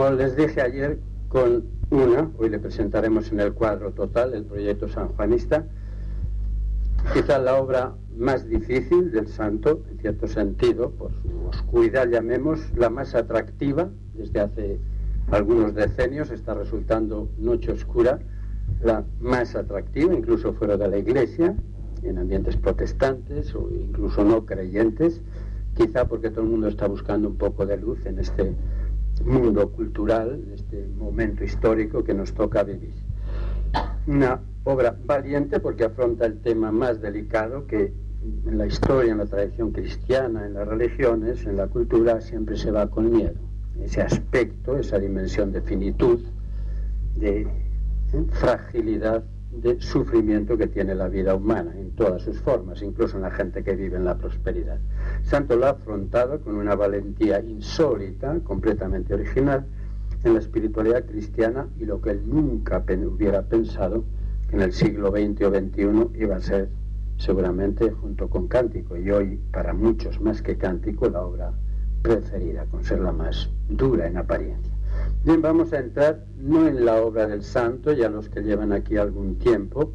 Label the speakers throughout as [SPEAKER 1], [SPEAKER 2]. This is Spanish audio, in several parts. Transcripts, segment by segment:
[SPEAKER 1] Como les dije ayer, con una, hoy le presentaremos en el cuadro total el proyecto sanjuanista, quizá la obra más difícil del santo, en cierto sentido, por su oscuridad llamemos, la más atractiva desde hace algunos decenios, está resultando Noche Oscura la más atractiva, incluso fuera de la iglesia, en ambientes protestantes o incluso no creyentes, quizá porque todo el mundo está buscando un poco de luz en este mundo cultural, este momento histórico que nos toca vivir. Una obra valiente porque afronta el tema más delicado que en la historia, en la tradición cristiana, en las religiones, en la cultura, siempre se va con miedo. Ese aspecto, esa dimensión de finitud, de fragilidad de sufrimiento que tiene la vida humana en todas sus formas, incluso en la gente que vive en la prosperidad. Santo lo ha afrontado con una valentía insólita, completamente original, en la espiritualidad cristiana y lo que él nunca hubiera pensado que en el siglo XX o XXI iba a ser seguramente junto con Cántico y hoy para muchos más que Cántico la obra preferida, con ser la más dura en apariencia. Bien, vamos a entrar no en la obra del santo, ya los que llevan aquí algún tiempo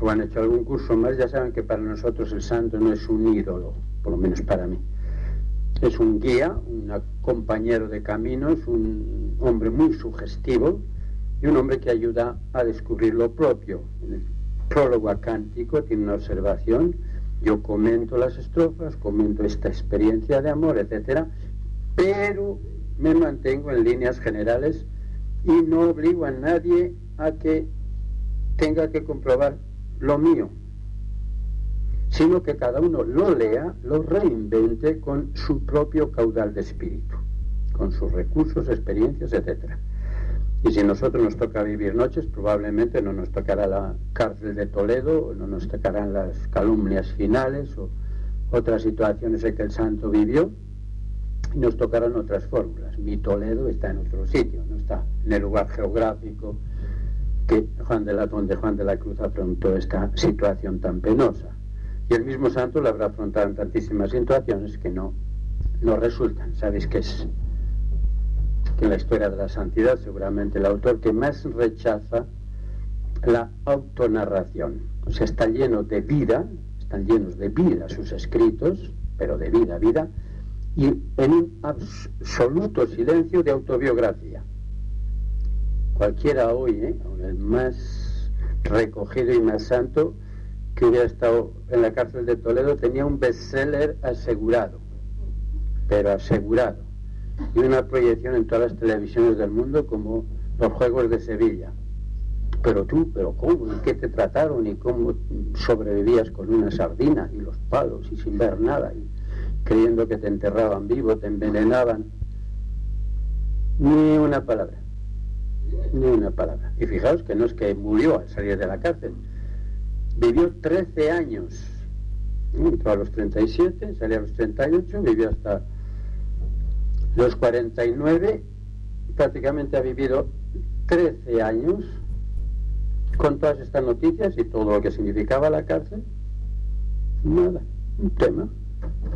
[SPEAKER 1] o han hecho algún curso más, ya saben que para nosotros el santo no es un ídolo, por lo menos para mí. Es un guía, un compañero de caminos, un hombre muy sugestivo y un hombre que ayuda a descubrir lo propio. En el prólogo acántico tiene una observación, yo comento las estrofas, comento esta experiencia de amor, etcétera, pero me mantengo en líneas generales y no obligo a nadie a que tenga que comprobar lo mío, sino que cada uno lo lea, lo reinvente con su propio caudal de espíritu, con sus recursos, experiencias, etc. Y si nosotros nos toca vivir noches, probablemente no nos tocará la cárcel de Toledo, no nos tocarán las calumnias finales o otras situaciones en que el santo vivió, nos tocarán otras fórmulas. Mi Toledo está en otro sitio, no está en el lugar geográfico que Juan de la, donde Juan de la Cruz afrontó esta situación tan penosa. Y el mismo santo lo habrá afrontado en tantísimas situaciones que no, no resultan. ¿Sabéis qué es? Que en la historia de la santidad seguramente el autor que más rechaza la autonarración. O sea, está lleno de vida, están llenos de vida sus escritos, pero de vida, vida, y en un absoluto silencio de autobiografía. Cualquiera hoy, ¿eh? el más recogido y más santo que hubiera estado en la cárcel de Toledo, tenía un bestseller asegurado, pero asegurado, y una proyección en todas las televisiones del mundo como los Juegos de Sevilla. Pero tú, pero ¿cómo? ¿Y qué te trataron? ¿Y cómo sobrevivías con una sardina y los palos y sin ver nada? Y creyendo que te enterraban vivo, te envenenaban. Ni una palabra, ni una palabra. Y fijaos que no es que murió al salir de la cárcel, vivió 13 años. Entró a los 37, salió a los 38, vivió hasta los 49, prácticamente ha vivido 13 años con todas estas noticias y todo lo que significaba la cárcel. Nada, un tema.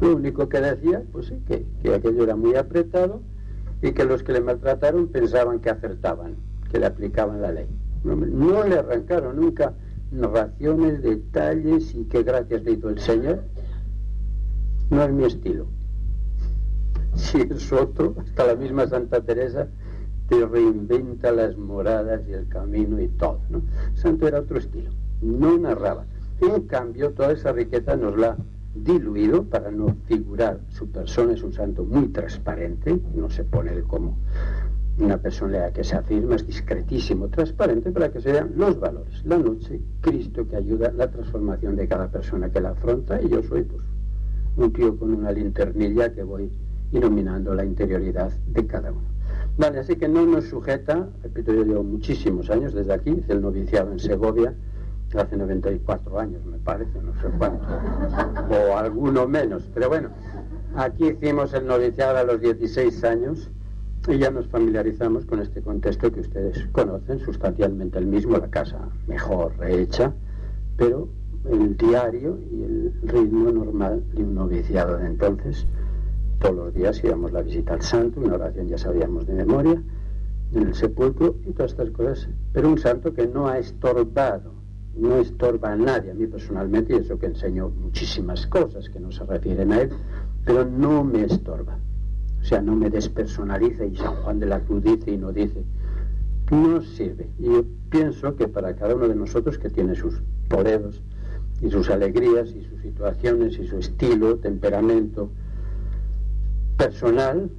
[SPEAKER 1] Lo único que decía, pues sí, que, que aquello era muy apretado y que los que le maltrataron pensaban que acertaban, que le aplicaban la ley. No, le arrancaron nunca narraciones, detalles y qué gracias le hizo el Señor. No es mi estilo. si es otro, hasta la misma Santa Teresa te reinventa las moradas y el camino y todo. ¿no? Santo era otro estilo, no narraba. En cambio, toda esa riqueza nos la diluido para no figurar. Su persona es un santo muy transparente, no se pone como una persona que se afirma, es discretísimo, transparente, para que se vean los valores. La noche, Cristo que ayuda la transformación de cada persona que la afronta, y yo soy pues un tío con una linternilla que voy iluminando la interioridad de cada uno. Vale, así que no nos sujeta, repito, yo llevo muchísimos años desde aquí, hice el noviciado en Segovia, hace 94 años me parece, no sé cuánto, o alguno menos, pero bueno, aquí hicimos el noviciado a los 16 años y ya nos familiarizamos con este contexto que ustedes conocen, sustancialmente el mismo, la casa mejor rehecha, pero el diario y el ritmo normal de un noviciado de entonces. Todos los días íbamos la visita al santo, una oración ya sabíamos de memoria, en el sepulcro y todas estas cosas, pero un santo que no ha estorbado, no estorba a nadie, a mí personalmente, y eso que enseño muchísimas cosas que no se refieren a él, pero no me estorba. O sea, no me despersonaliza y San Juan de la Cruz dice y no dice. No sirve. Y yo pienso que para cada uno de nosotros que tiene sus poderes y sus alegrías y sus situaciones y su estilo, temperamento personal,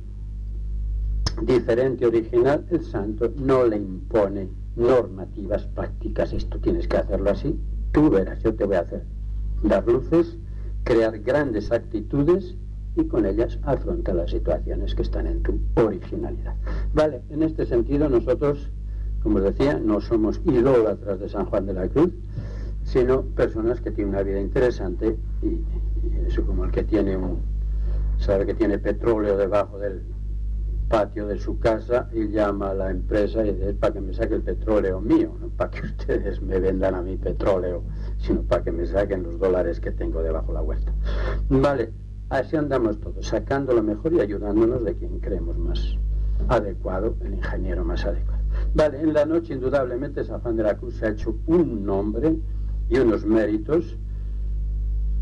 [SPEAKER 1] diferente, original, el santo no le impone normativas prácticas. Esto tienes que hacerlo así. Tú verás, yo te voy a hacer dar luces, crear grandes actitudes y con ellas afronta las situaciones que están en tu originalidad. Vale, en este sentido nosotros, como os decía, no somos idólatras de San Juan de la Cruz, sino personas que tienen una vida interesante y, eso como el que tiene un, sabe que tiene petróleo debajo del patio de su casa y llama a la empresa y dice, para que me saque el petróleo mío, no para que ustedes me vendan a mi petróleo, sino para que me saquen los dólares que tengo debajo la huerta. Vale, Así andamos todos, sacando lo mejor y ayudándonos de quien creemos más adecuado, el ingeniero más adecuado. Vale, en la noche indudablemente San Juan de la Cruz se ha hecho un nombre y unos méritos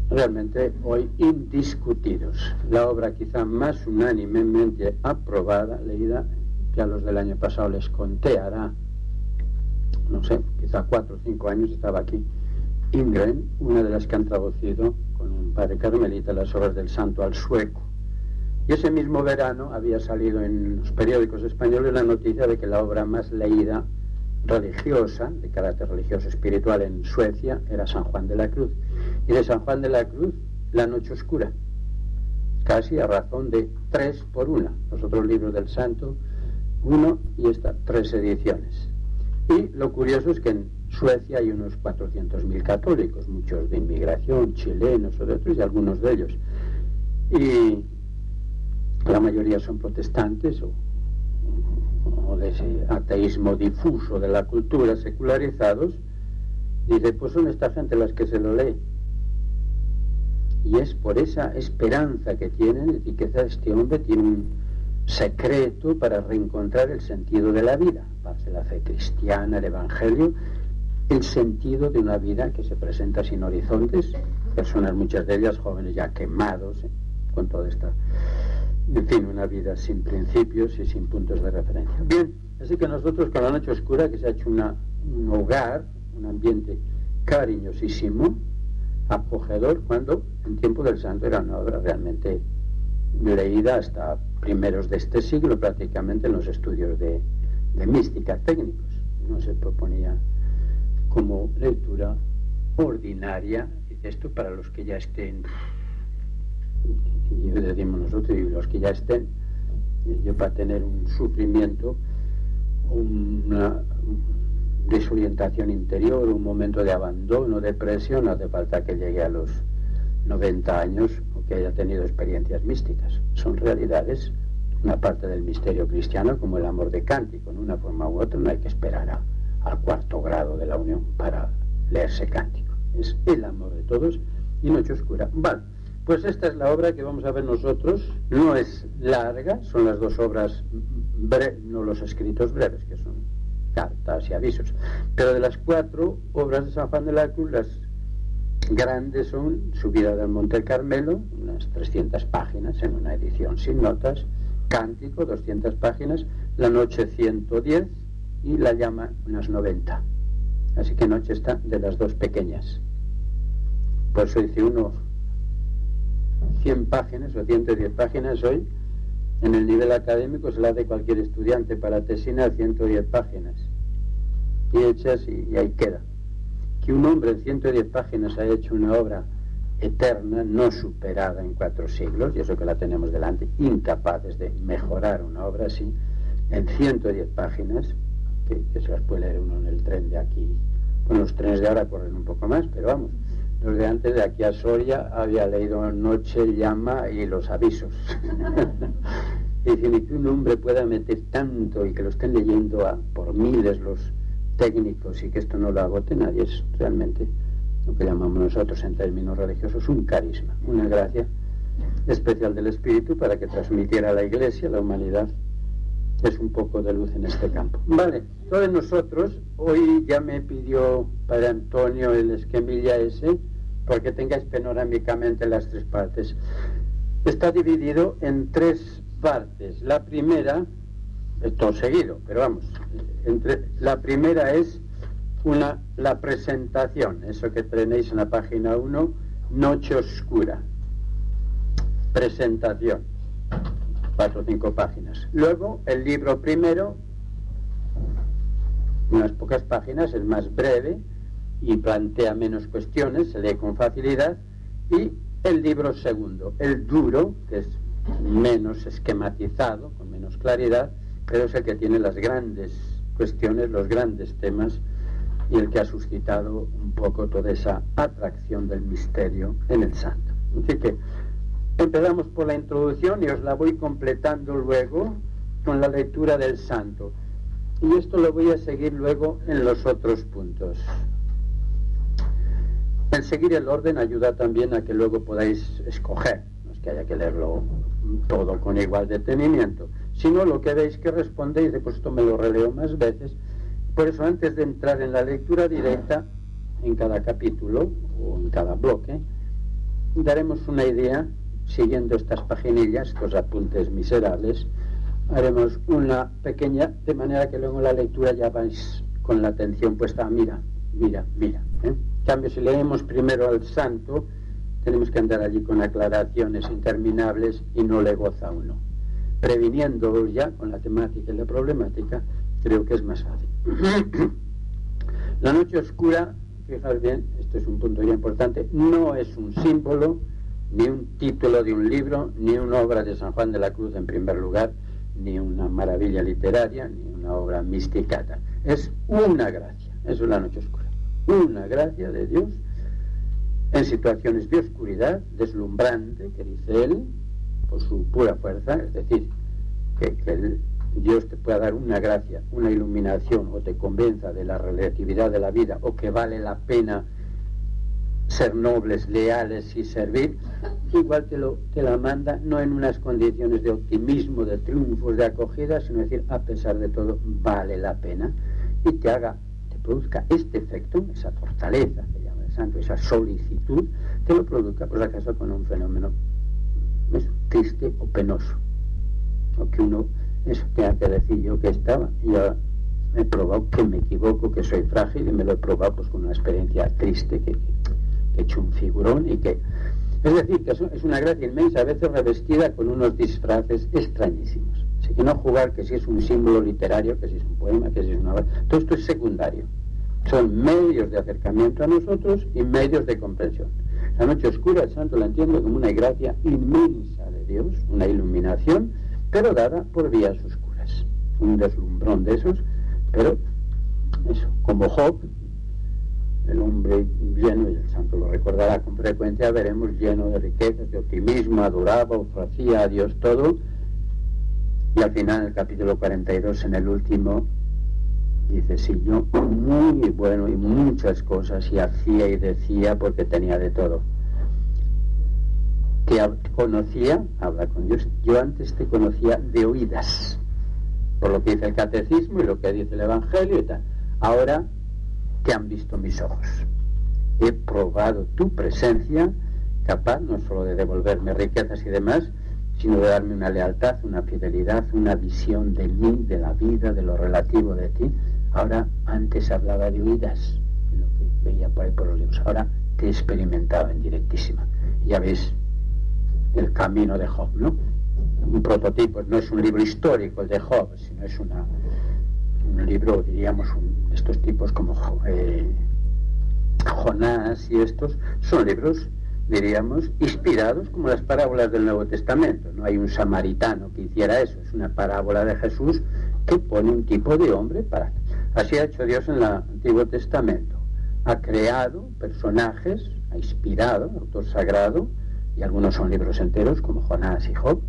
[SPEAKER 1] realmente hoy indiscutidos. La obra quizá más unánimemente aprobada, leída, que a los del año pasado les conté, hará, no sé, quizá cuatro o cinco años estaba aquí, Ingren, una de las que han traducido con un padre carmelita las obras del santo al sueco. Y ese mismo verano había salido en los periódicos españoles la noticia de que la obra más leída religiosa, de carácter religioso espiritual en Suecia, era San Juan de la Cruz. Y de San Juan de la Cruz, La Noche Oscura, casi a razón de tres por una. Los otros libros del santo, uno y esta, tres ediciones. Y lo curioso es que en Suecia hay unos 400.000 católicos, muchos de inmigración, chilenos o de otros, y algunos de ellos. Y la mayoría son protestantes o, de ese ateísmo difuso de la cultura, secularizados. Dice, pues son esta gente las que se lo lee. Y es por esa esperanza que tienen, y que este hombre tiene un secreto para reencontrar el sentido de la vida, base la fe cristiana, el Evangelio, el sentido de una vida que se presenta sin horizontes, personas muchas de ellas jóvenes ya quemados ¿eh? con toda esta, en fin, una vida sin principios y sin puntos de referencia. Bien, así que nosotros con la noche oscura, que se ha hecho una, un hogar, un ambiente cariñosísimo, acogedor, cuando en tiempo del santo era una obra realmente leída hasta primeros de este siglo, prácticamente en los estudios de, de mística técnicos. No se proponía como lectura ordinaria, esto para los que ya estén, y decimos nosotros, y los que ya estén, yo para tener un sufrimiento, una desorientación interior, un momento de abandono, depresión, no hace falta que llegue a los 90 años o que haya tenido experiencias místicas. Son realidades, una parte del misterio cristiano, como el amor de cántico, en una forma u otra, no hay que esperar a al cuarto grado de la unión para leerse cántico. Es el amor de todos y noche oscura. Vale, pues esta es la obra que vamos a ver nosotros. No es larga, son las dos obras, no los escritos breves, que son cartas y avisos. Pero de las cuatro obras de San Juan de la Cruz, las Grandes son Subida del Monte Carmelo, unas 300 páginas en una edición sin notas, Cántico, 200 páginas, La Noche 110 y La Llama, unas 90. Así que Noche está de las dos pequeñas. Por eso dice uno 100 páginas o 110 páginas hoy, en el nivel académico se la de cualquier estudiante para tesina 110 páginas. Y hechas y ahí queda que un hombre en 110 páginas haya hecho una obra eterna, no superada en cuatro siglos, y eso que la tenemos delante, incapaces de mejorar una obra así, en 110 páginas, que, se las puede leer uno en el tren de aquí. Bueno, los trenes de ahora corren un poco más, pero vamos, los de antes de aquí a Soria había leído Noche, Llama y los avisos. y decir, que un hombre pueda meter tanto y que lo estén leyendo a, por miles los técnicos y que esto no lo agote nadie, es realmente lo que llamamos nosotros en términos religiosos un carisma, una gracia especial del Espíritu para que transmitiera a la Iglesia, a la humanidad, es un poco de luz en este campo. Vale, todos nosotros, hoy ya me pidió para Antonio el esquemilla ese, porque tengáis panorámicamente las tres partes. Está dividido en tres partes. La primera, todo seguido, pero vamos, entre, la primera es una, la presentación, eso que tenéis en la página 1, Noche Oscura. Presentación, cuatro o cinco páginas. Luego, el libro primero, unas pocas páginas, es más breve y plantea menos cuestiones, se lee con facilidad. Y el libro segundo, el duro, que es menos esquematizado, con menos claridad, pero es el que tiene las grandes cuestiones, los grandes temas y el que ha suscitado un poco toda esa atracción del misterio en el santo. Así que empezamos por la introducción y os la voy completando luego con la lectura del santo. Y esto lo voy a seguir luego en los otros puntos. El seguir el orden ayuda también a que luego podáis escoger, no es que haya que leerlo todo con igual detenimiento, sino lo que veis que respondéis, de pues me lo releo más veces. Por eso antes de entrar en la lectura directa, en cada capítulo o en cada bloque, daremos una idea, siguiendo estas paginillas, estos apuntes miserables, haremos una pequeña, de manera que luego en la lectura ya vais con la atención puesta, mira, mira, mira. ¿eh? En cambio, si leemos primero al santo, tenemos que andar allí con aclaraciones interminables y no le goza uno previniendo ya con la temática y la problemática, creo que es más fácil. la noche oscura, fijaos bien, esto es un punto ya importante, no es un símbolo, ni un título de un libro, ni una obra de San Juan de la Cruz en primer lugar, ni una maravilla literaria, ni una obra misticata. Es una gracia, eso es la noche oscura. Una gracia de Dios en situaciones de oscuridad, deslumbrante, que dice él, por su pura fuerza, es decir, que, Dios te pueda dar una gracia, una iluminación o te convenza de la relatividad de la vida o que vale la pena ser nobles, leales y servir, igual te, lo, te la manda no en unas condiciones de optimismo, de triunfos, de acogida, sino decir, a pesar de todo, vale la pena y te haga, produzca este efecto, esa fortaleza que llama el santo, esa solicitud, te lo produzca por acaso con un fenómeno triste o penoso. O que uno eso tenga que decir yo que estaba. Yo he probado que me equivoco, que soy frágil y me lo he probado pues, con una experiencia triste que, he hecho un figurón y que... Es decir, que es una gracia inmensa, a veces revestida con unos disfraces extrañísimos. Así que no jugar que si es un símbolo literario, que si es un poema, que si es una... Todo esto es secundario. Son medios de acercamiento a nosotros y medios de comprensión. La noche oscura, el santo la entiendo como una gracia inmensa de Dios, una iluminación, pero dada por vías oscuras. Un deslumbrón de esos, pero eso, como Job, el hombre lleno, y el santo lo recordará con frecuencia, veremos lleno de riquezas, de optimismo, adoraba, ofrecía a Dios todo, y al final, en el capítulo 42, en el último, Dice, sí, yo muy bueno y muchas cosas y hacía y decía porque tenía de todo. Que conocía, habla con Dios, yo antes te conocía de oídas, por lo que dice el catecismo y lo que dice el Evangelio y tal. Ahora te han visto mis ojos. he probado tu presencia, capaz no solo de devolverme riquezas y demás, sino de darme una lealtad, una fidelidad, una visión de mí, de la vida, de lo relativo de ti. Ahora, antes hablaba de oídas, lo que veía por ahí por los libros. Ahora te he experimentado en directísima. Ya ves el camino de Job, ¿no? Un prototipo, no es un libro histórico el de Job, sino es un libro, diríamos, estos tipos como eh, Jonás y estos, son libros, diríamos, inspirados como las parábolas del Nuevo Testamento. No hay un samaritano que hiciera eso, es una parábola de Jesús que pone un tipo de hombre para... Así ha hecho Dios en el Antiguo Testamento. Ha creado personajes, ha inspirado, autor sagrado, y algunos son libros enteros, como Jonás y Job,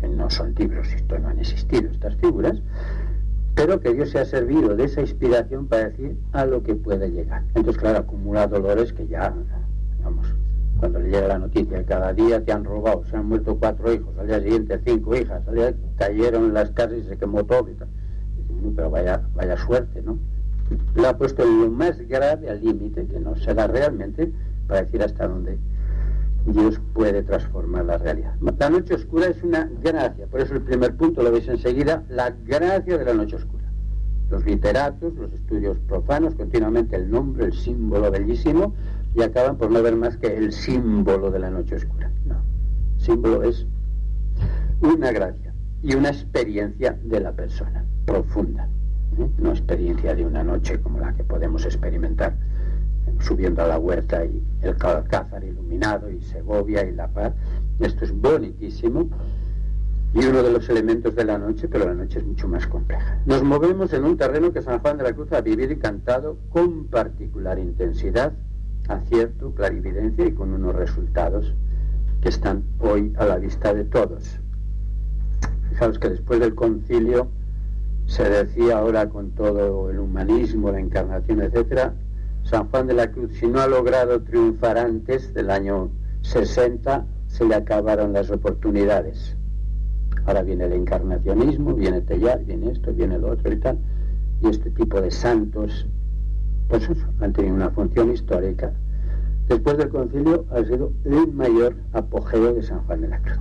[SPEAKER 1] que no son libros, esto no han existido estas figuras, pero que Dios se ha servido de esa inspiración para decir a lo que puede llegar. Entonces, claro, acumula dolores que ya, vamos, cuando le llega la noticia, cada día te han robado, se han muerto cuatro hijos, al día siguiente cinco hijas, al día cayeron las casas y se quemó todo y tal. pero vaya, suerte, ¿no? Lo ha puesto lo más grave al límite, que no se da realmente, para decir hasta dónde Dios puede transformar la realidad. La noche oscura es una gracia, por eso el primer punto lo veis enseguida, la gracia de la noche oscura. Los literatos, los estudios profanos, continuamente el nombre, el símbolo bellísimo, y acaban por no ver más que el símbolo de la noche oscura. No, símbolo es una gracia y una experiencia de la persona, profunda, ¿eh? no experiencia de una noche como la que podemos experimentar subiendo a la huerta y el Alcázar iluminado y Segovia y La Paz. Esto es bonitísimo y uno de los elementos de la noche, pero la noche es mucho más compleja. Nos movemos en un terreno que San Juan de la Cruz ha vivido y cantado con particular intensidad, acierto, clarividencia y con unos resultados que están hoy a la vista de todos. Fijaos que después del concilio se decía ahora con todo el humanismo, la encarnación, etcétera, San Juan de la Cruz, si no ha logrado triunfar antes del año 60, se le acabaron las oportunidades. Ahora viene el encarnacionismo, viene Tellar, viene esto, viene lo otro y tal. Y este tipo de santos, pues eso, han tenido una función histórica. Después del concilio ha sido el mayor apogeo de San Juan de la Cruz.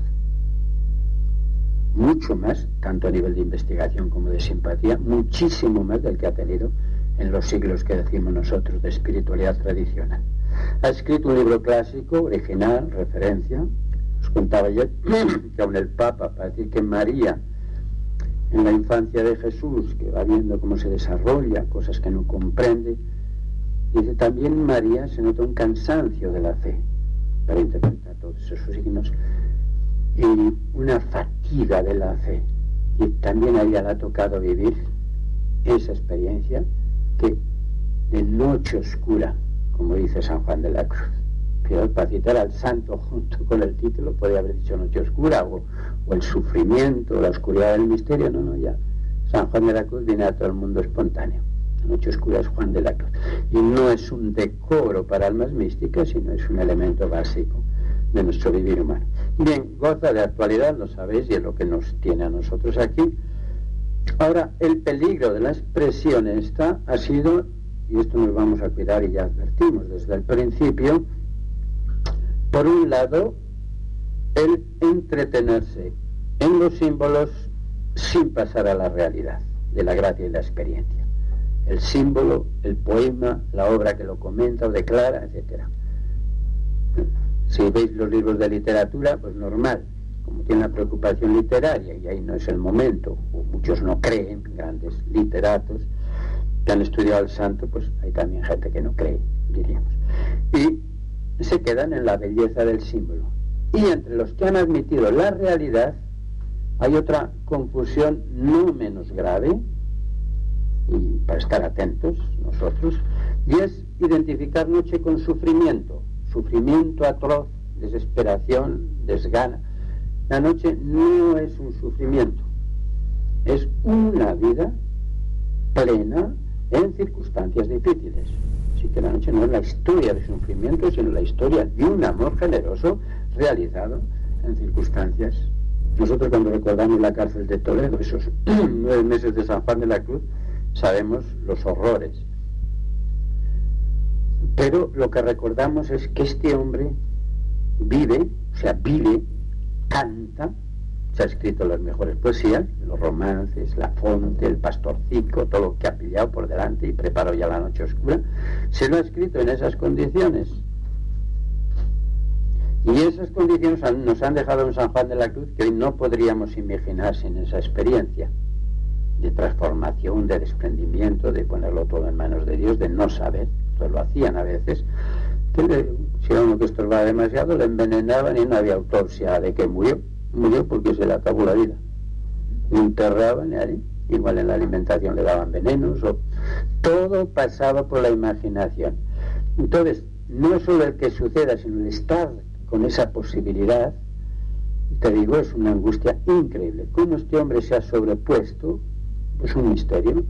[SPEAKER 1] Mucho más, tanto a nivel de investigación como de simpatía, muchísimo más del que ha tenido en los siglos que decimos nosotros de espiritualidad tradicional. Ha escrito un libro clásico, original, referencia. Os contaba ayer que aún el Papa, para decir que María, en la infancia de Jesús, que va viendo cómo se desarrolla, cosas que no comprende, dice también María se nota un cansancio de la fe para interpretar todos esos signos y una fatiga de la fe. Y también a ella le ha tocado vivir esa experiencia que de noche oscura, como dice San Juan de la Cruz. Pero para citar al santo junto con el título, podría haber dicho noche oscura o, el sufrimiento, la oscuridad del misterio. No, no, ya. San Juan de la Cruz viene a todo el mundo espontáneo. Oscura es Juan de la Cruz. Y no es un decoro para almas místicas, sino es un elemento básico de nuestro vivir humano. Bien, goza de actualidad, lo sabéis, y es lo que nos tiene a nosotros aquí Ahora, el peligro de la expresión esta ha sido, y esto nos vamos a cuidar y ya advertimos desde el principio, por un lado, el entretenerse en los símbolos sin pasar a la realidad de la gracia y la experiencia. El símbolo, el poema, la obra que lo comenta o declara, etc. Si veis los libros de literatura, pues normal, como tiene una preocupación literaria y ahí no es el momento, o muchos no creen, grandes literatos que han estudiado al santo, pues hay también gente que no cree, diríamos. Y se quedan en la belleza del símbolo. Y entre los que han admitido la realidad, hay otra confusión no menos grave, y para estar atentos nosotros, y es identificar noche con sufrimiento, sufrimiento atroz, desesperación, desgana la noche no es un sufrimiento, es una vida plena en circunstancias difíciles. Así que la noche no es la historia de sufrimiento, sino la historia de un amor generoso realizado en circunstancias. Nosotros cuando recordamos la cárcel de Toledo, esos nueve meses de San Juan de la Cruz, sabemos los horrores. Pero lo que recordamos es que este hombre vive, o sea, vive, canta, se ha escrito las mejores poesías, los romances, La Fonte, El Pastorcico, todo lo que ha pillado por delante y preparó ya la noche oscura, se lo ha escrito en esas condiciones. Y esas condiciones nos han dejado en San Juan de la Cruz que hoy no podríamos imaginar sin esa experiencia de transformación, de desprendimiento, de ponerlo todo en manos de Dios, de no saber, pues lo hacían a veces, si a uno que estorbaba demasiado le envenenaban y no había autopsia de que murió, murió porque se le acabó la vida. Le enterraban y ahí, igual en la alimentación le daban venenos, todo pasaba por la imaginación. Entonces, no solo el que suceda, sino el estar con esa posibilidad, te digo, es una angustia increíble. ¿Cómo este hombre se ha sobrepuesto? Pues un misterio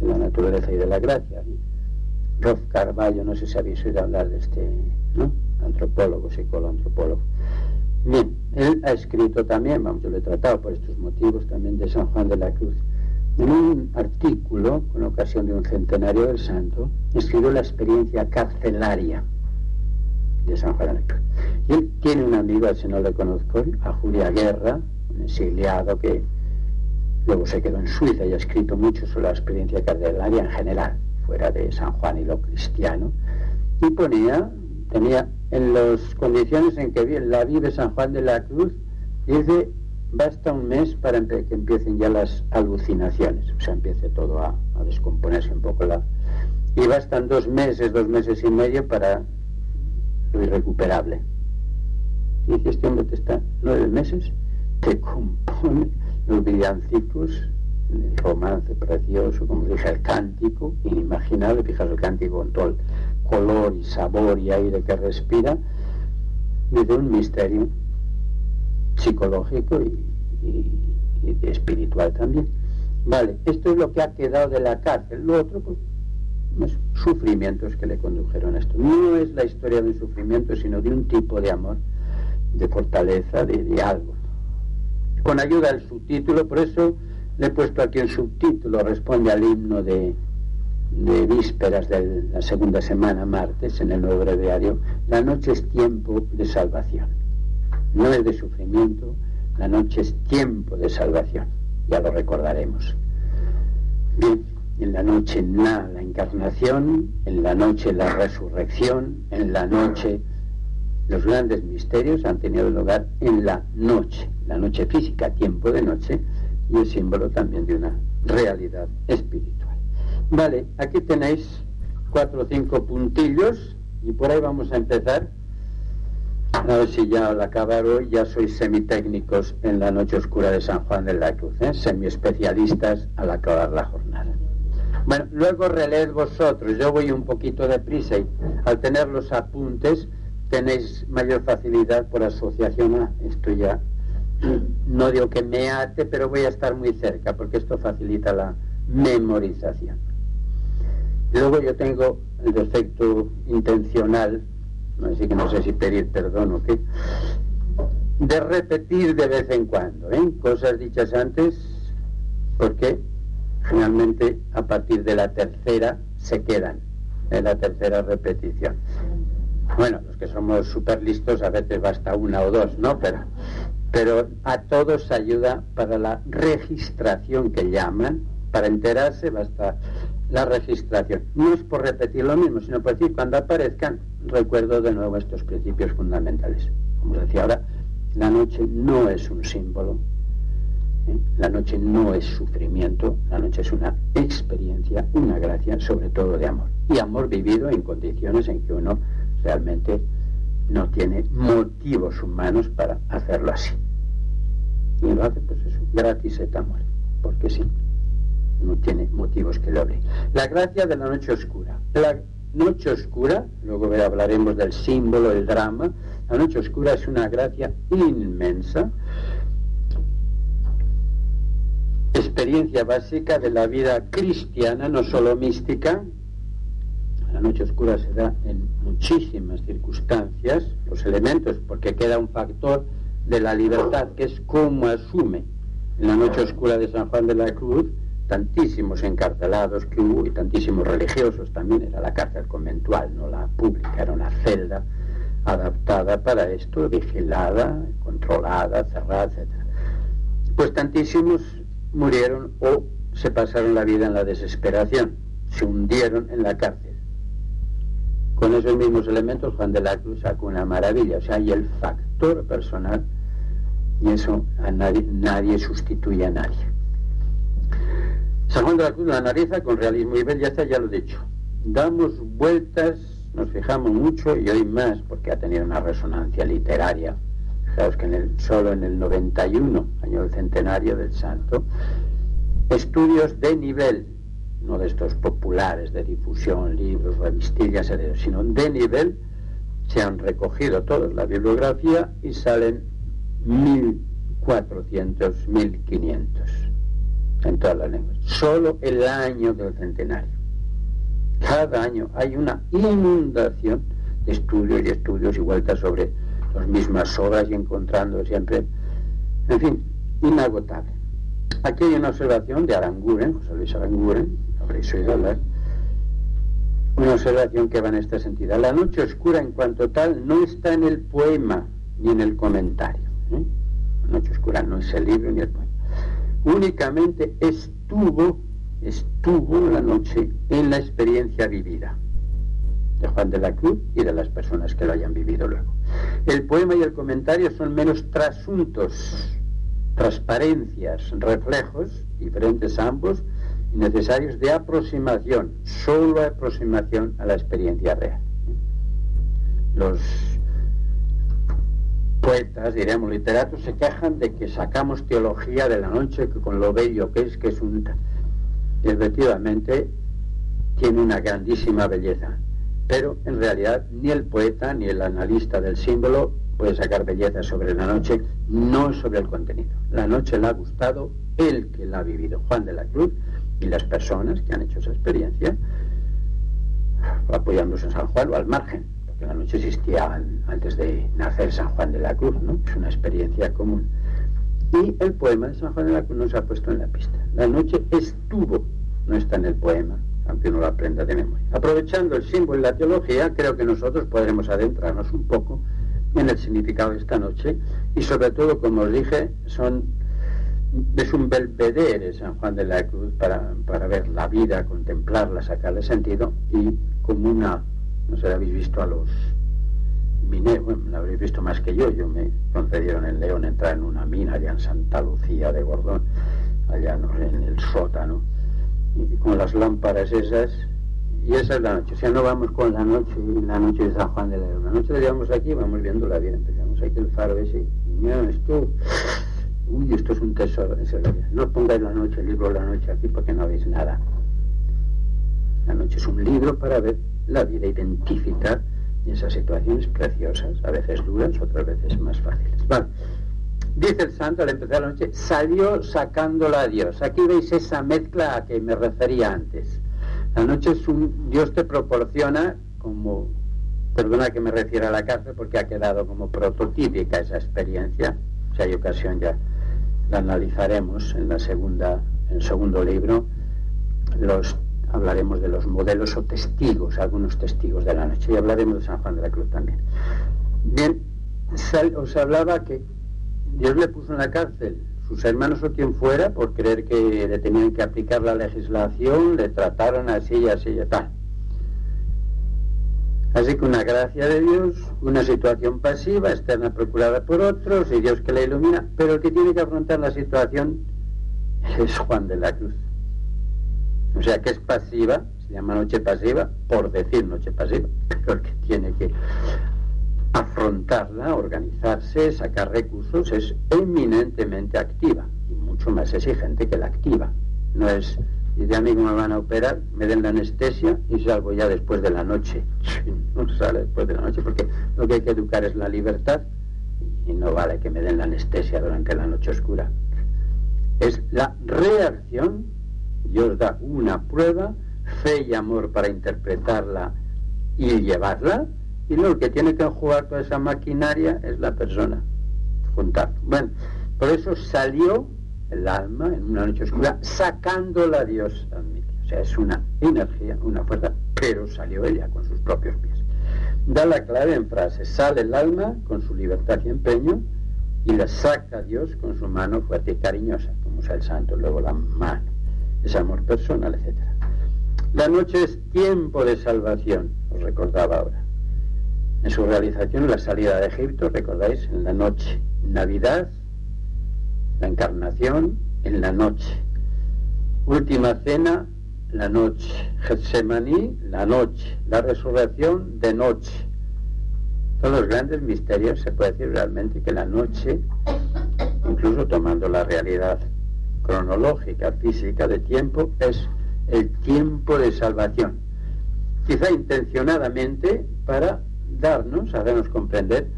[SPEAKER 1] de la naturaleza y de la gracia. Rolf Carballo, no sé si habéis oído hablar de este antropólogo, psicólogo, antropólogo. Bien, él ha escrito también, vamos, yo lo he tratado por estos motivos también de San Juan de la Cruz. En un artículo, con ocasión de un centenario del santo, escribió la experiencia carcelaria de San Juan de la Cruz. Y él tiene un amigo, si no le conozco, a Julia Guerra, un exiliado que luego se quedó en Suiza y ha escrito mucho sobre la experiencia carcelaria en general, fuera de San Juan y lo cristiano, y ponía, tenía en las condiciones en que la vive San Juan de la Cruz, dice, basta un mes para que empiecen ya las alucinaciones, o sea, empiece todo a, descomponerse un poco la... Y bastan dos meses, dos meses y medio para lo irrecuperable. Y dice, este hombre está nueve meses, te compone los villancicos, el romance precioso, como dije, el cántico, inimaginable, fijaos el cántico con todo el color y sabor y aire que respira, de un misterio psicológico y, espiritual también. Vale, esto es lo que ha quedado de la cárcel. Lo otro, pues, sufrimientos que le condujeron a esto. No es la historia de un sufrimiento, sino de un tipo de amor, de fortaleza, de, algo. Con ayuda del subtítulo, por eso le he puesto aquí el subtítulo, responde al himno de, vísperas de la segunda semana, martes, en el nuevo breviario, la noche es tiempo de salvación. No es de sufrimiento, la noche es tiempo de salvación. Ya lo recordaremos. Bien en la noche la, la encarnación, en la noche la resurrección, en la noche los grandes misterios han tenido lugar en la noche, la noche física, tiempo de noche, y es símbolo también de una realidad espiritual. Vale, aquí tenéis cuatro o cinco puntillos y por ahí vamos a empezar. A ver si ya al acabar hoy ya sois semitécnicos en la noche oscura de San Juan de la Cruz, ¿eh? semi-especialistas al acabar la jornada. Bueno, luego releed vosotros, yo voy un poquito deprisa y al tener los apuntes tenéis mayor facilidad por asociación a esto ya. No digo que me ate, pero voy a estar muy cerca porque esto facilita la memorización. Luego yo tengo el defecto intencional, así que no sé si pedir perdón o qué, de repetir de vez en cuando, ¿eh? cosas dichas antes, porque finalmente a partir de la tercera se quedan en la tercera repetición. Bueno, los que somos súper listos a veces basta una o dos, ¿no? Pero, pero a todos ayuda para la registración que llaman, para enterarse basta la registración. No es por repetir lo mismo, sino por decir, cuando aparezcan, recuerdo de nuevo estos principios fundamentales. Como decía ahora, la noche no es un símbolo, la noche no es sufrimiento, la noche es una experiencia, una gracia, sobre todo de amor. Y amor vivido en condiciones en que uno realmente no tiene motivos humanos para hacerlo así. Y lo hace, pues eso, gratis et amor, porque sí, no tiene motivos que lo obliguen. La gracia de la noche oscura. La noche oscura, luego hablaremos del símbolo, el drama, la noche oscura es una gracia inmensa experiencia básica de la vida cristiana, no solo mística. La noche oscura se da en muchísimas circunstancias, los elementos, porque queda un factor de la libertad, que es cómo asume en la noche oscura de San Juan de la Cruz tantísimos encarcelados que hubo y tantísimos religiosos también, era la cárcel conventual, no la pública, era una celda adaptada para esto, vigilada, controlada, cerrada, etc. Pues tantísimos murieron o se pasaron la vida en la desesperación, se hundieron en la cárcel. Con esos mismos elementos Juan de la Cruz sacó una maravilla, o sea, hay el factor personal y eso a nadie, nadie sustituye a nadie. San Juan de la Cruz la analiza con realismo y belleza, ya lo he dicho. Damos vueltas, nos fijamos mucho y hoy más porque ha tenido una resonancia literaria. Fijaos que en el, solo en el 91, año del centenario del santo, estudios de nivel, no de estos populares de difusión, libros, revistillas, sino de nivel, se han recogido todos la bibliografía y salen 1.400, 1.500 en todas las lenguas. Solo el año del centenario. Cada año hay una inundación de estudios y estudios y vueltas sobre las mismas obras y encontrando siempre, en fin, inagotable. Aquí hay una observación de Aranguren, José Luis Aranguren, una observación que va en este sentido. La noche oscura en cuanto tal no está en el poema ni en el comentario. ¿eh? La noche oscura no es el libro ni el poema. Únicamente estuvo, estuvo la noche en la experiencia vivida de Juan de la Cruz y de las personas que lo hayan vivido luego. El poema y el comentario son menos trasuntos transparencias, reflejos, diferentes ambos, necesarios de aproximación, solo aproximación a la experiencia real. Los poetas, diríamos literatos, se quejan de que sacamos teología de la noche, que con lo bello que es, que es un... efectivamente tiene una grandísima belleza, pero en realidad ni el poeta ni el analista del símbolo puede sacar belleza sobre la noche, no sobre el contenido. La noche le ha gustado el que la ha vivido, Juan de la Cruz, y las personas que han hecho esa experiencia, apoyándose en San Juan o al margen, porque la noche existía antes de nacer San Juan de la Cruz, ¿no? Es una experiencia común. Y el poema de San Juan de la Cruz nos ha puesto en la pista. La noche estuvo, no está en el poema, aunque uno lo aprenda de memoria. Aprovechando el símbolo y la teología, creo que nosotros podremos adentrarnos un poco en el significado de esta noche y sobre todo, como os dije, son es un belvedere San Juan de la Cruz para, para ver la vida, contemplarla, sacarle sentido y como una, no sé, habéis visto a los mineros, bueno, la habréis visto más que yo, yo me concedieron en León entrar en una mina allá en Santa Lucía de Gordón, allá en el sótano, y con las lámparas esas, y esa es la noche. O sea, no vamos con la noche y la noche de San Juan de la Cruz. La noche la llevamos aquí, vamos viendo la vida. Empezamos aquí el faro ese. Y mira, esto, uy, esto es un tesoro. No pongáis la noche, el libro la noche aquí porque no veis nada. La noche es un libro para ver la vida, identificar esas situaciones preciosas, a veces duras, otras veces más fáciles. Vale. Dice el santo al empezar la noche, salió sacándola a Dios. Aquí veis esa mezcla a que me refería antes la noche es un, Dios te proporciona como, perdona que me refiera a la cárcel porque ha quedado como prototípica esa experiencia, si hay ocasión ya la analizaremos en la segunda, en el segundo libro, hablaremos de los modelos o testigos, algunos testigos de la noche, y hablaremos de San Juan de la Cruz también. Bien, os hablaba que Dios le puso en la cárcel sus hermanos o quien fuera, por creer que le tenían que aplicar la legislación, le trataron así y así y tal. Así que una gracia de Dios, una situación pasiva, externa procurada por otros, y Dios que la ilumina, pero el que tiene que afrontar la situación es Juan de la Cruz. O sea que es pasiva, se llama noche pasiva, por decir noche pasiva, pero el que tiene que afrontarla, organizarse, sacar recursos, es eminentemente activa y mucho más exigente que la activa. No es, dice a mí que me van a operar, me den la anestesia y salgo ya después de la noche. No sale después de la noche porque lo que hay que educar es la libertad y no vale que me den la anestesia durante la noche oscura. Es la reacción, Dios da una prueba, fe y amor para interpretarla y llevarla, y lo que tiene que jugar toda esa maquinaria es la persona. Juntar. Bueno, por eso salió el alma en una noche oscura, sacándola Dios admite. O sea, es una energía, una fuerza, pero salió ella con sus propios pies. Da la clave en frase, sale el alma con su libertad y empeño y la saca Dios con su mano fuerte y cariñosa, como usa el santo, luego la mano, es amor personal, etc. La noche es tiempo de salvación, os recordaba ahora. En su realización, la salida de Egipto, recordáis, en la noche. Navidad, la encarnación, en la noche. Última cena, la noche. Getsemaní, la noche. La resurrección, de noche. Todos los grandes misterios se puede decir realmente que la noche, incluso tomando la realidad cronológica, física de tiempo, es el tiempo de salvación. Quizá intencionadamente para darnos, hacernos comprender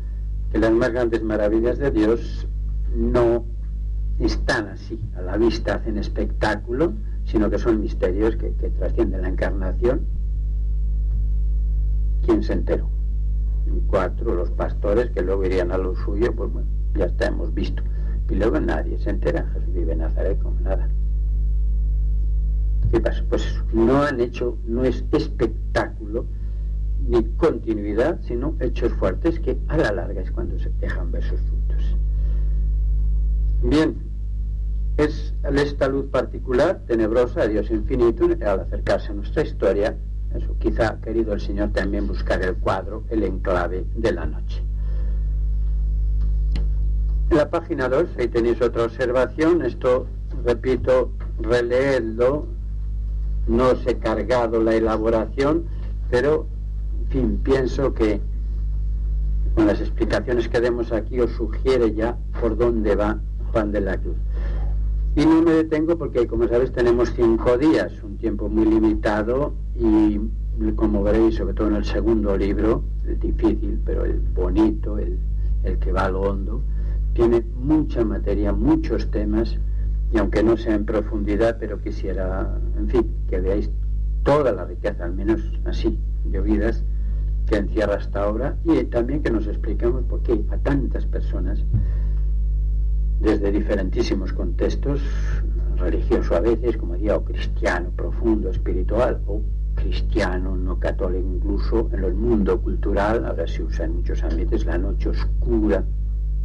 [SPEAKER 1] que las más grandes maravillas de Dios no están así, a la vista, hacen espectáculo, sino que son misterios que, trascienden la encarnación. ¿Quién se enteró? Cuatro, los pastores que luego irían a lo suyo, pues bueno, ya está, hemos visto. Y luego nadie se entera, Jesús vive en Nazaret como nada. ¿Qué pasa? Pues no han hecho, no es espectáculo ni continuidad, sino hechos fuertes que a la larga es cuando se dejan ver sus frutos. Bien, es esta luz particular, tenebrosa, Dios infinito, al acercarse a nuestra historia, eso quizá ha querido el Señor también buscar el cuadro, el enclave de la noche. En la página 2, ahí tenéis otra observación, esto, repito, releedlo, no os he cargado la elaboración, pero fin, pienso que con las explicaciones que demos aquí os sugiere ya por dónde va Juan de la Cruz. Y no me detengo porque, como sabéis, tenemos cinco días, un tiempo muy limitado y, como veréis, sobre todo en el segundo libro, el difícil, pero el bonito, el, el que va a lo hondo, tiene mucha materia, muchos temas, y aunque no sea en profundidad, pero quisiera, en fin, que veáis toda la riqueza, al menos así, de oídas, que encierra esta obra y también que nos expliquemos por qué a tantas personas, desde diferentísimos contextos, religioso a veces, como decía, o cristiano profundo, espiritual, o cristiano, no católico, incluso en el mundo cultural, ahora se usa en muchos ambientes la noche oscura,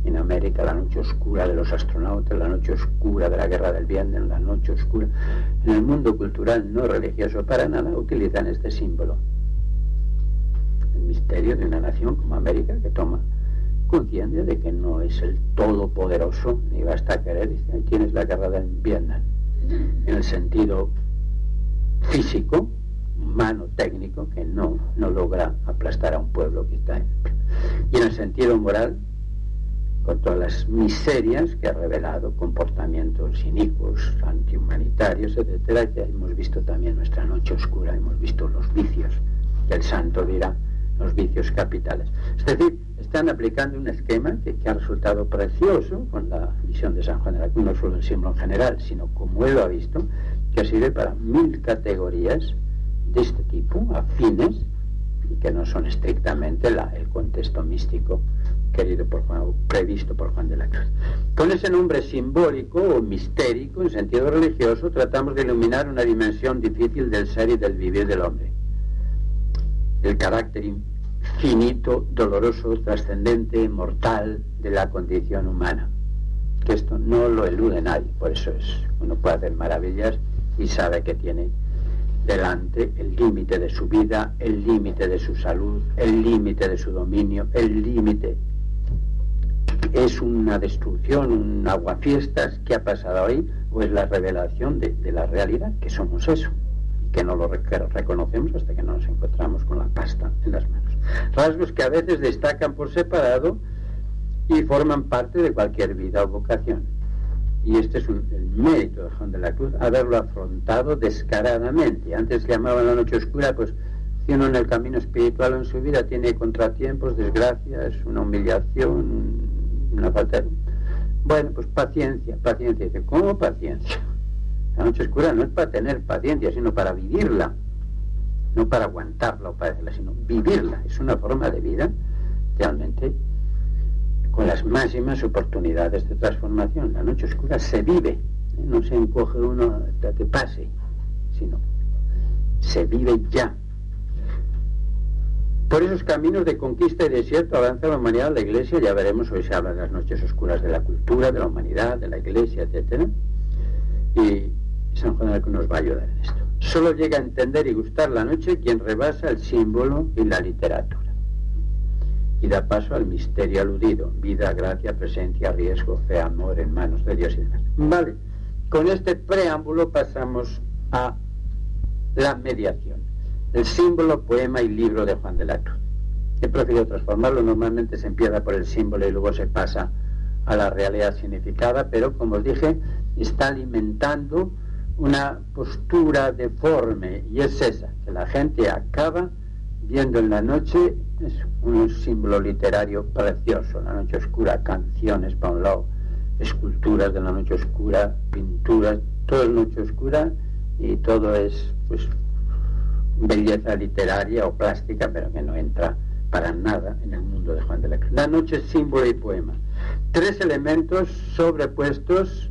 [SPEAKER 1] en América la noche oscura de los astronautas, la noche oscura de la guerra del Vietnam, la noche oscura. En el mundo cultural no religioso para nada utilizan este símbolo el misterio de una nación como América que toma conciencia de que no es el todopoderoso, ni basta querer, dice, ahí tienes la guerra del Vietnam, en el sentido físico, humano, técnico, que no, no logra aplastar a un pueblo que está en... Y en el sentido moral, con todas las miserias que ha revelado, comportamientos inicuos, antihumanitarios, etcétera, que hemos visto también nuestra noche oscura, hemos visto los vicios, que el santo dirá, los vicios capitales. Es decir, están aplicando un esquema que, ha resultado precioso con la visión de San Juan de la Cruz, no solo el símbolo en general, sino como él lo ha visto, que sirve para mil categorías de este tipo, afines, y que no son estrictamente el contexto místico querido por Juan, o previsto por Juan de la Cruz. Con ese nombre simbólico o mistérico, en sentido religioso, tratamos de iluminar una dimensión difícil del ser y del vivir del hombre el carácter infinito, doloroso, trascendente, mortal de la condición humana. Que esto no lo elude nadie, por eso es, uno puede hacer maravillas y sabe que tiene delante el límite de su vida, el límite de su salud, el límite de su dominio, el límite. ¿Es una destrucción, un aguafiestas que ha pasado ahí o es la revelación de, de la realidad, que somos eso? que no lo reconocemos hasta que no nos encontramos con la pasta en las manos. Rasgos que a veces destacan por separado y forman parte de cualquier vida o vocación. Y este es el mérito de Juan de la Cruz, haberlo afrontado descaradamente. Antes llamaban la noche oscura, pues si uno en el camino espiritual en su vida tiene contratiempos, desgracias, una humillación, una falta de... Bueno, pues paciencia, paciencia. ¿cómo paciencia? La noche oscura no es para tener paciencia, sino para vivirla. No para aguantarla o para hacerla, sino vivirla. Es una forma de vida realmente con las máximas oportunidades de transformación. La noche oscura se vive, ¿eh? no se encoge uno hasta que pase, sino se vive ya. Por esos caminos de conquista y desierto avanza la humanidad, la iglesia, ya veremos, hoy se habla de las noches oscuras de la cultura, de la humanidad, de la iglesia, etc. Y San Juan de nos va a ayudar en esto. Solo llega a entender y gustar la noche quien rebasa el símbolo y la literatura. Y da paso al misterio aludido, vida, gracia, presencia, riesgo, fe, amor en manos de Dios y demás. Vale, con este preámbulo pasamos a la mediación. El símbolo, poema y libro de Juan de la Cruz. He preferido transformarlo, normalmente se empieza por el símbolo y luego se pasa a la realidad significada, pero como os dije, está alimentando una postura deforme y es esa, que la gente acaba viendo en la noche es un símbolo literario precioso, la noche oscura, canciones para un lado, esculturas de la noche oscura, pinturas, todo es noche oscura y todo es pues belleza literaria o plástica, pero que no entra para nada en el mundo de Juan de la Cruz. La noche es símbolo y poema. Tres elementos sobrepuestos,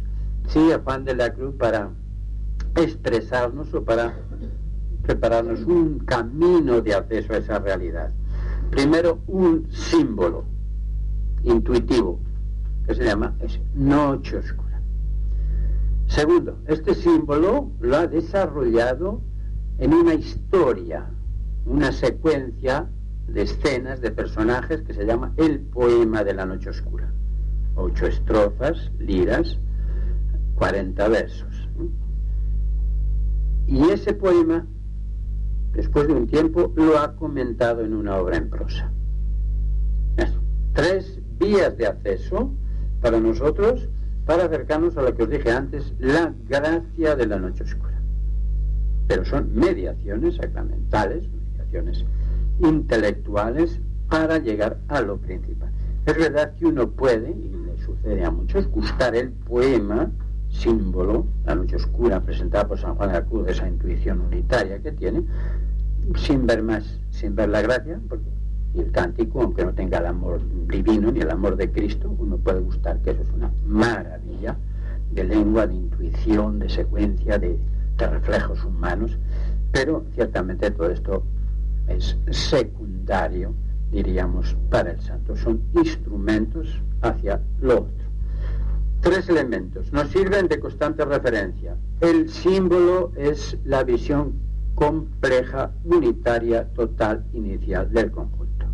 [SPEAKER 1] sí, a Juan de la Cruz para expresarnos o para prepararnos un camino de acceso a esa realidad. Primero, un símbolo intuitivo, que se llama noche oscura. Segundo, este símbolo lo ha desarrollado en una historia, una secuencia de escenas, de personajes que se llama el poema de la noche oscura. Ocho estrofas, liras, cuarenta versos. Y ese poema, después de un tiempo, lo ha comentado en una obra en prosa. Tres vías de acceso para nosotros para acercarnos a lo que os dije antes, la gracia de la noche oscura. Pero son mediaciones sacramentales, mediaciones intelectuales para llegar a lo principal. Es verdad que uno puede, y le sucede a muchos, gustar el poema símbolo, la noche oscura presentada por San Juan de la Cruz, esa intuición unitaria que tiene, sin ver más, sin ver la gracia, porque el cántico, aunque no tenga el amor divino ni el amor de Cristo, uno puede gustar que eso es una maravilla de lengua, de intuición, de secuencia, de, de reflejos humanos, pero ciertamente todo esto es secundario, diríamos, para el santo. Son instrumentos hacia lo. Tres elementos nos sirven de constante referencia. El símbolo es la visión compleja, unitaria, total, inicial del conjunto.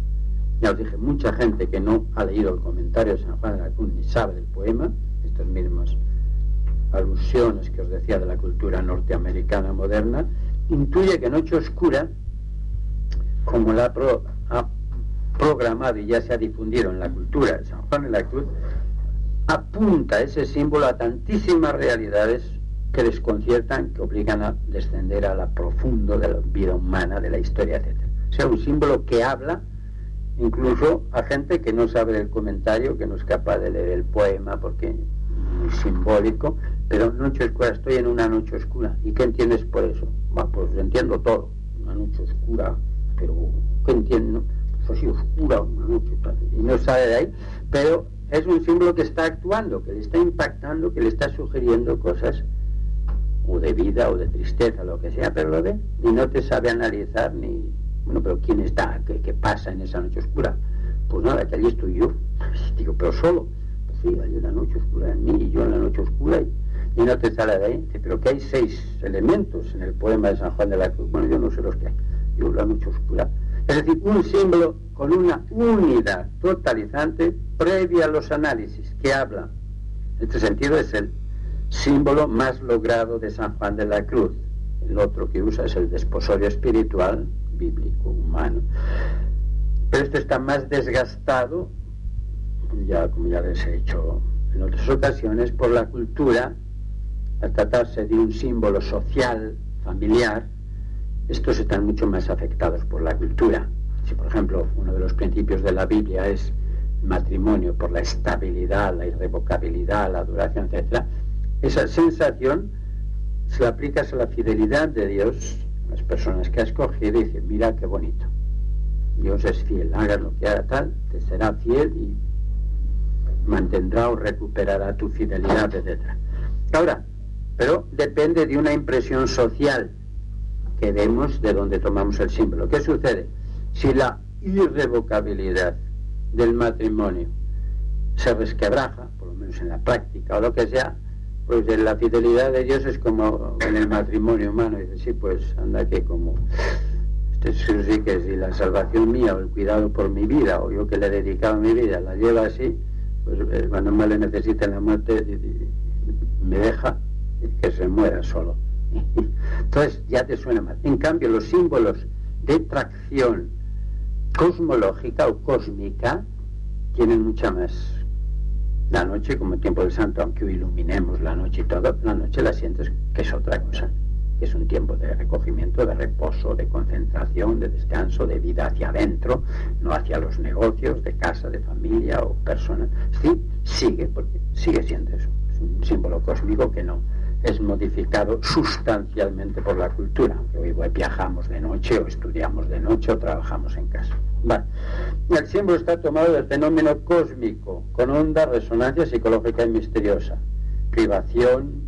[SPEAKER 1] Ya os dije, mucha gente que no ha leído el comentario de San Juan de la Cruz ni sabe del poema, estas mismas alusiones que os decía de la cultura norteamericana moderna, intuye que Noche Oscura, como la ha programado y ya se ha difundido en la cultura de San Juan de la Cruz, apunta ese símbolo a tantísimas realidades que desconciertan, que obligan a descender a la profundo de la vida humana, de la historia, etc. O sea, un símbolo que habla incluso a gente que no sabe del comentario, que no es capaz de leer el poema porque es simbólico, pero noche oscura, estoy en una noche oscura. ¿Y qué entiendes por eso? pues entiendo todo, una noche oscura, pero ¿qué entiendo? Pues así oscura, una noche, y no sabe de ahí, pero es un símbolo que está actuando, que le está impactando, que le está sugiriendo cosas o de vida o de tristeza, lo que sea, pero lo ve y no te sabe analizar ni, bueno, pero ¿quién está? ¿Qué, pasa en esa noche oscura? Pues nada, que allí estoy yo. Digo, pero solo. Pues sí, hay una noche oscura en mí y yo en la noche oscura y, no te sale de ahí. Pero que hay seis elementos en el poema de San Juan de la Cruz. Bueno, yo no sé los que hay. Yo la noche oscura es decir, un símbolo con una unidad totalizante previa a los análisis que habla. En este sentido es el símbolo más logrado de San Juan de la Cruz. El otro que usa es el desposorio espiritual, bíblico, humano. Pero esto está más desgastado, ya como ya les he dicho en otras ocasiones, por la cultura, al tratarse de un símbolo social, familiar, estos están mucho más afectados por la cultura. Si, por ejemplo, uno de los principios de la Biblia es matrimonio por la estabilidad, la irrevocabilidad, la duración, etc., esa sensación se la aplicas a la fidelidad de Dios, a las personas que ha escogido, y dices, mira qué bonito. Dios es fiel, hagas lo que haga tal, te será fiel y mantendrá o recuperará tu fidelidad, etc. Ahora, pero depende de una impresión social que vemos de donde tomamos el símbolo. ¿Qué sucede? Si la irrevocabilidad del matrimonio se resquebraja, por lo menos en la práctica o lo que sea, pues la fidelidad de Dios es como en el matrimonio humano. Dice, sí, pues anda que como este sí que si la salvación mía o el cuidado por mi vida o yo que le he dedicado mi vida la lleva así, pues eh, cuando más le necesita la muerte me deja que se muera solo. Entonces ya te suena mal. En cambio, los símbolos de tracción cosmológica o cósmica tienen mucha más. La noche, como tiempo del santo, aunque iluminemos la noche y todo, la noche la sientes que es otra cosa, que es un tiempo de recogimiento, de reposo, de concentración, de descanso, de vida hacia adentro, no hacia los negocios, de casa, de familia o personas. Sí, sigue, porque sigue siendo eso. Es un símbolo cósmico que no, es modificado sustancialmente por la cultura, hoy viajamos de noche o estudiamos de noche o trabajamos en casa. El símbolo está tomado del fenómeno cósmico, con onda, resonancia psicológica y misteriosa, privación,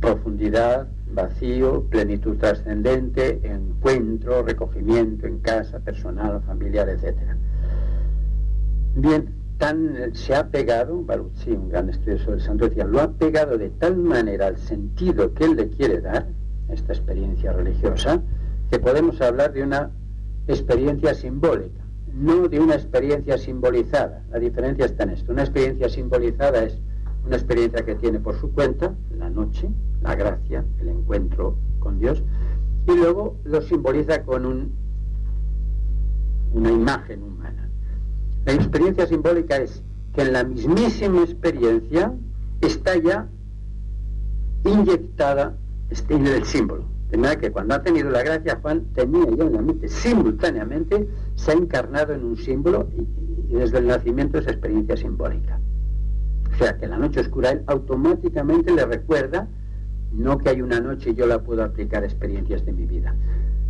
[SPEAKER 1] profundidad, vacío, plenitud trascendente, encuentro, recogimiento en casa, personal, familiar, etc. Bien, se ha pegado, Baruch, un gran estudioso del Santo decía, lo ha pegado de tal manera al sentido que él le quiere dar, esta experiencia religiosa, que podemos hablar de una experiencia simbólica, no de una experiencia simbolizada. La diferencia está en esto. Una experiencia simbolizada es una experiencia que tiene por su cuenta la noche, la gracia, el encuentro con Dios, y luego lo simboliza con un, una imagen humana. La experiencia simbólica es que en la mismísima experiencia está ya inyectada este, en el símbolo. De manera que cuando ha tenido la gracia, Juan tenía ya en la mente simultáneamente, se ha encarnado en un símbolo y, desde el nacimiento esa experiencia simbólica. O sea que la noche oscura él automáticamente le recuerda no que hay una noche y yo la puedo aplicar a experiencias de mi vida,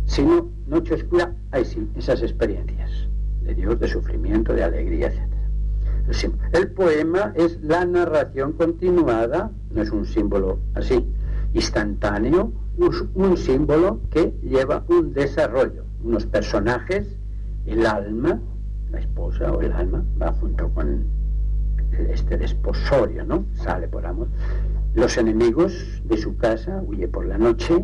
[SPEAKER 1] sino noche oscura, hay sí, esas experiencias de Dios, de sufrimiento, de alegría, etc. El poema es la narración continuada, no es un símbolo así, instantáneo, es un símbolo que lleva un desarrollo, unos personajes, el alma, la esposa o el alma, va junto con este desposorio, ¿no? Sale por amor. Los enemigos de su casa huye por la noche,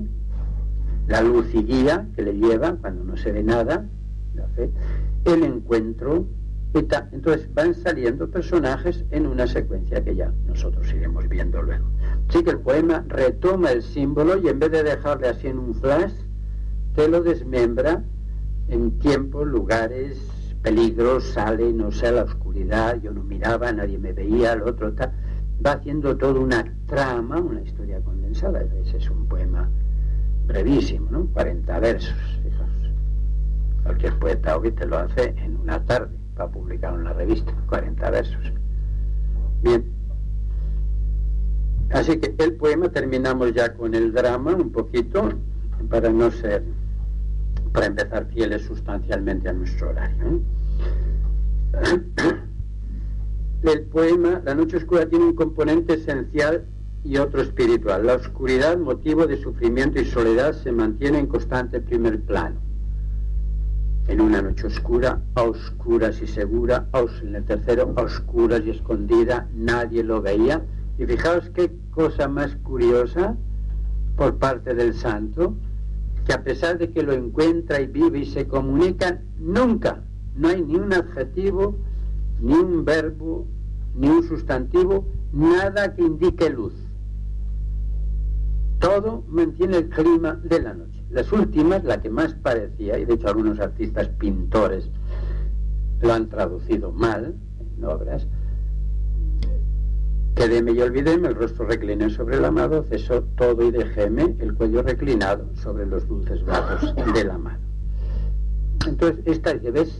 [SPEAKER 1] la luz y guía que le lleva cuando no se ve nada, la fe, el encuentro, entonces van saliendo personajes en una secuencia que ya nosotros iremos viendo luego. Así que el poema retoma el símbolo y en vez de dejarle así en un flash, te lo desmembra en tiempos, lugares, peligros, sale, no sé, la oscuridad, yo no miraba, nadie me veía, el otro tal. Va haciendo toda una trama, una historia condensada. Ese es un poema brevísimo, ¿no? 40 versos. Cualquier poeta hoy te lo hace en una tarde para publicar en la revista, 40 versos. Bien. Así que el poema terminamos ya con el drama un poquito para no ser, para empezar fieles sustancialmente a nuestro horario. El poema La noche oscura tiene un componente esencial y otro espiritual. La oscuridad, motivo de sufrimiento y soledad, se mantiene en constante primer plano en una noche oscura, a oscuras y segura, en el tercero, a oscuras y escondida, nadie lo veía. Y fijaos qué cosa más curiosa por parte del santo, que a pesar de que lo encuentra y vive y se comunican, nunca, no hay ni un adjetivo, ni un verbo, ni un sustantivo, nada que indique luz. Todo mantiene el clima de la noche. Las últimas, la que más parecía, y de hecho algunos artistas pintores lo han traducido mal en obras, Quedéme y olvidéme, el rostro recliné sobre el amado, cesó todo y dejéme el cuello reclinado sobre los dulces brazos de la mano. Entonces, esta que ves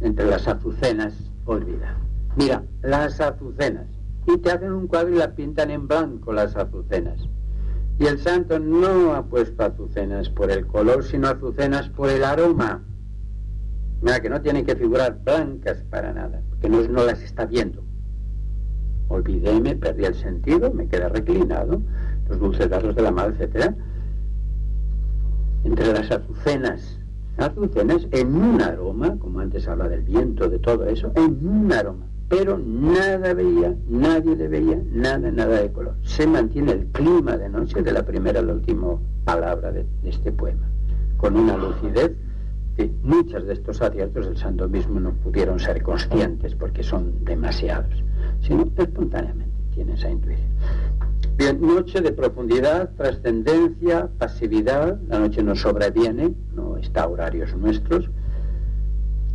[SPEAKER 1] entre las azucenas, olvida. Mira, las azucenas. Y te hacen un cuadro y la pintan en blanco las azucenas. Y el santo no ha puesto azucenas por el color, sino azucenas por el aroma. Mira, que no tienen que figurar blancas para nada, porque no, las está viendo. olvidéme, perdí el sentido, me quedé reclinado, los dulces brazos de la madre, etcétera, entre las azucenas, azucenas en un aroma, como antes habla del viento, de todo eso, en un aroma, pero nada veía, nadie le veía, nada, nada de color. Se mantiene el clima de noche de la primera a la última palabra de, este poema, con una lucidez que muchos de estos aciertos del santo mismo no pudieron ser conscientes porque son demasiados, sino espontáneamente tiene esa intuición. Bien, noche de profundidad, trascendencia, pasividad, la noche nos sobreviene, no está a horarios nuestros.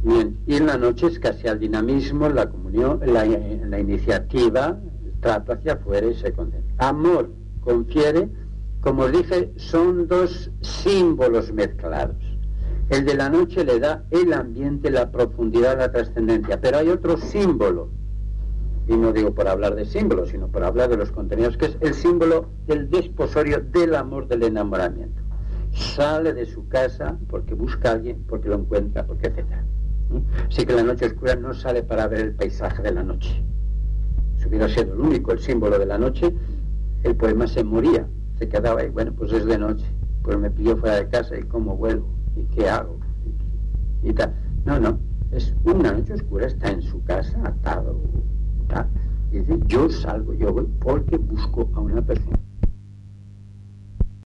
[SPEAKER 1] Bien, y en la noche es casi al dinamismo, la comunión, la, la iniciativa, el trato hacia afuera y se condena. Amor confiere, como os dije, son dos símbolos mezclados. El de la noche le da el ambiente, la profundidad, la trascendencia, pero hay otro símbolo y no digo por hablar de símbolos, sino por hablar de los contenidos, que es el símbolo del desposorio del amor, del enamoramiento. Sale de su casa porque busca a alguien, porque lo encuentra, porque etc. Así que la noche oscura no sale para ver el paisaje de la noche. Si hubiera sido el único, el símbolo de la noche, el poema se moría, se quedaba ahí, bueno, pues es de noche, pues me pilló fuera de casa y cómo vuelvo, y qué hago, y tal. No, no, es una noche oscura, está en su casa, atado, y dice, yo salgo, yo voy porque busco a una persona.